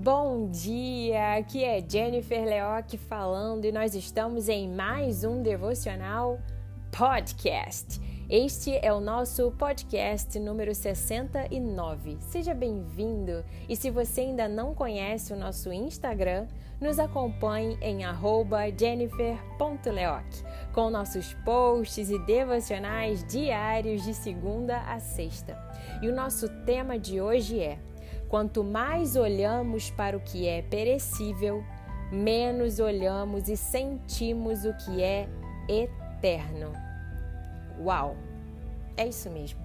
Bom dia, aqui é Jennifer Leoc falando e nós estamos em mais um devocional podcast. Este é o nosso podcast número 69. Seja bem-vindo e se você ainda não conhece o nosso Instagram, nos acompanhe em jennifer.leoc com nossos posts e devocionais diários de segunda a sexta. E o nosso tema de hoje é Quanto mais olhamos para o que é perecível, menos olhamos e sentimos o que é eterno. Uau! É isso mesmo.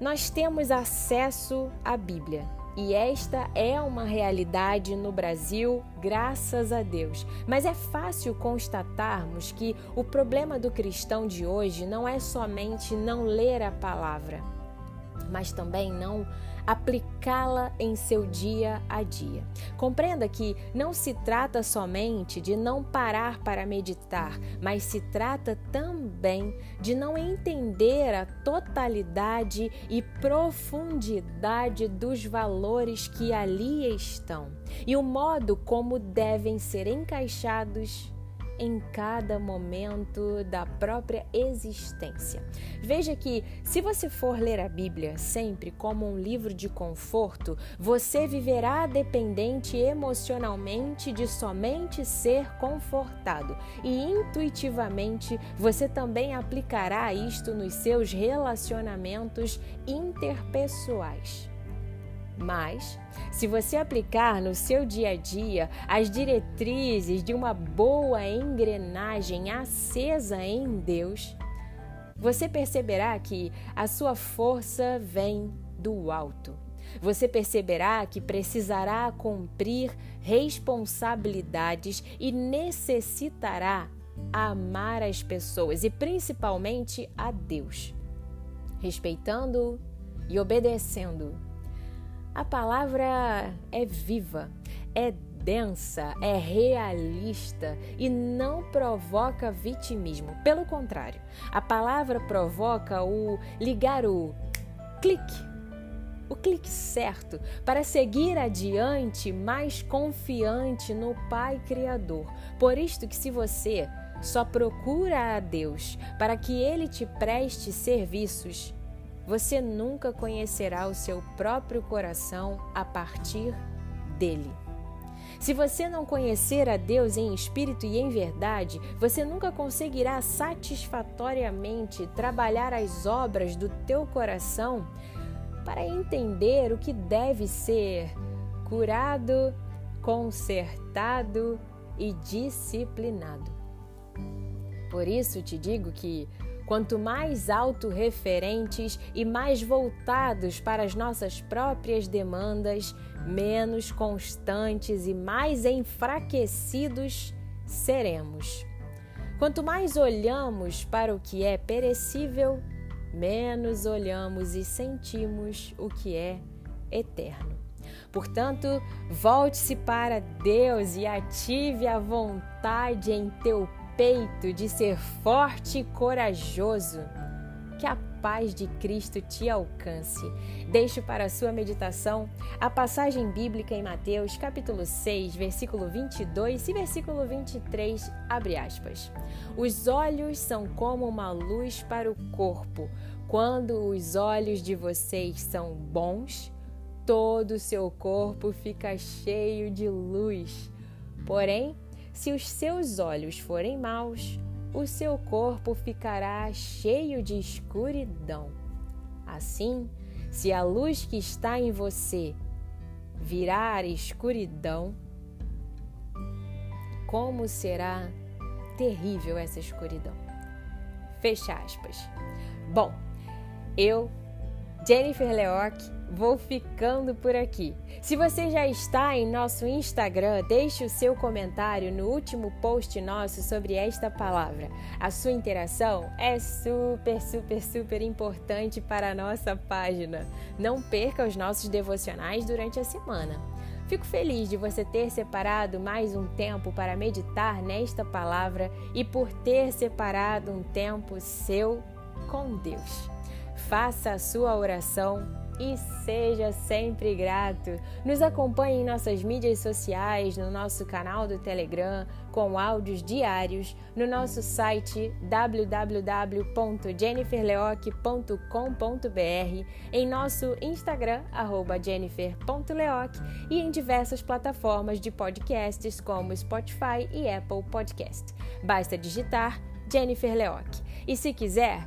Nós temos acesso à Bíblia e esta é uma realidade no Brasil, graças a Deus. Mas é fácil constatarmos que o problema do cristão de hoje não é somente não ler a palavra, mas também não aplicá-la em seu dia a dia. Compreenda que não se trata somente de não parar para meditar, mas se trata também de não entender a totalidade e profundidade dos valores que ali estão e o modo como devem ser encaixados em cada momento da própria existência. Veja que, se você for ler a Bíblia sempre como um livro de conforto, você viverá dependente emocionalmente de somente ser confortado e intuitivamente você também aplicará isto nos seus relacionamentos interpessoais. Mas, se você aplicar no seu dia a dia as diretrizes de uma boa engrenagem acesa em Deus, você perceberá que a sua força vem do alto. Você perceberá que precisará cumprir responsabilidades e necessitará amar as pessoas e principalmente a Deus, respeitando e obedecendo a palavra é viva, é densa, é realista e não provoca vitimismo. Pelo contrário, a palavra provoca o ligar o clique, o clique certo para seguir adiante mais confiante no Pai Criador. Por isto que se você só procura a Deus para que ele te preste serviços, você nunca conhecerá o seu próprio coração a partir dele. Se você não conhecer a Deus em espírito e em verdade, você nunca conseguirá satisfatoriamente trabalhar as obras do teu coração para entender o que deve ser curado, consertado e disciplinado. Por isso te digo que Quanto mais autorreferentes e mais voltados para as nossas próprias demandas, menos constantes e mais enfraquecidos seremos. Quanto mais olhamos para o que é perecível, menos olhamos e sentimos o que é eterno. Portanto, volte-se para Deus e ative a vontade em teu peito de ser forte e corajoso. Que a paz de Cristo te alcance. Deixo para a sua meditação a passagem bíblica em Mateus, capítulo 6, versículo 22 e versículo 23, abre aspas. Os olhos são como uma luz para o corpo. Quando os olhos de vocês são bons, todo o seu corpo fica cheio de luz. Porém, se os seus olhos forem maus, o seu corpo ficará cheio de escuridão. Assim, se a luz que está em você virar escuridão, como será terrível essa escuridão? Fecha aspas. Bom, eu, Jennifer Leoc, vou ficando por aqui. Se você já está em nosso Instagram, deixe o seu comentário no último post nosso sobre esta palavra. A sua interação é super, super, super importante para a nossa página. Não perca os nossos devocionais durante a semana. Fico feliz de você ter separado mais um tempo para meditar nesta palavra e por ter separado um tempo seu com Deus. Faça a sua oração e seja sempre grato. Nos acompanhe em nossas mídias sociais, no nosso canal do Telegram, com áudios diários, no nosso site www.jenniferleoc.com.br, em nosso Instagram, jennifer.leoc e em diversas plataformas de podcasts como Spotify e Apple Podcast. Basta digitar Jennifer Leoc. E se quiser,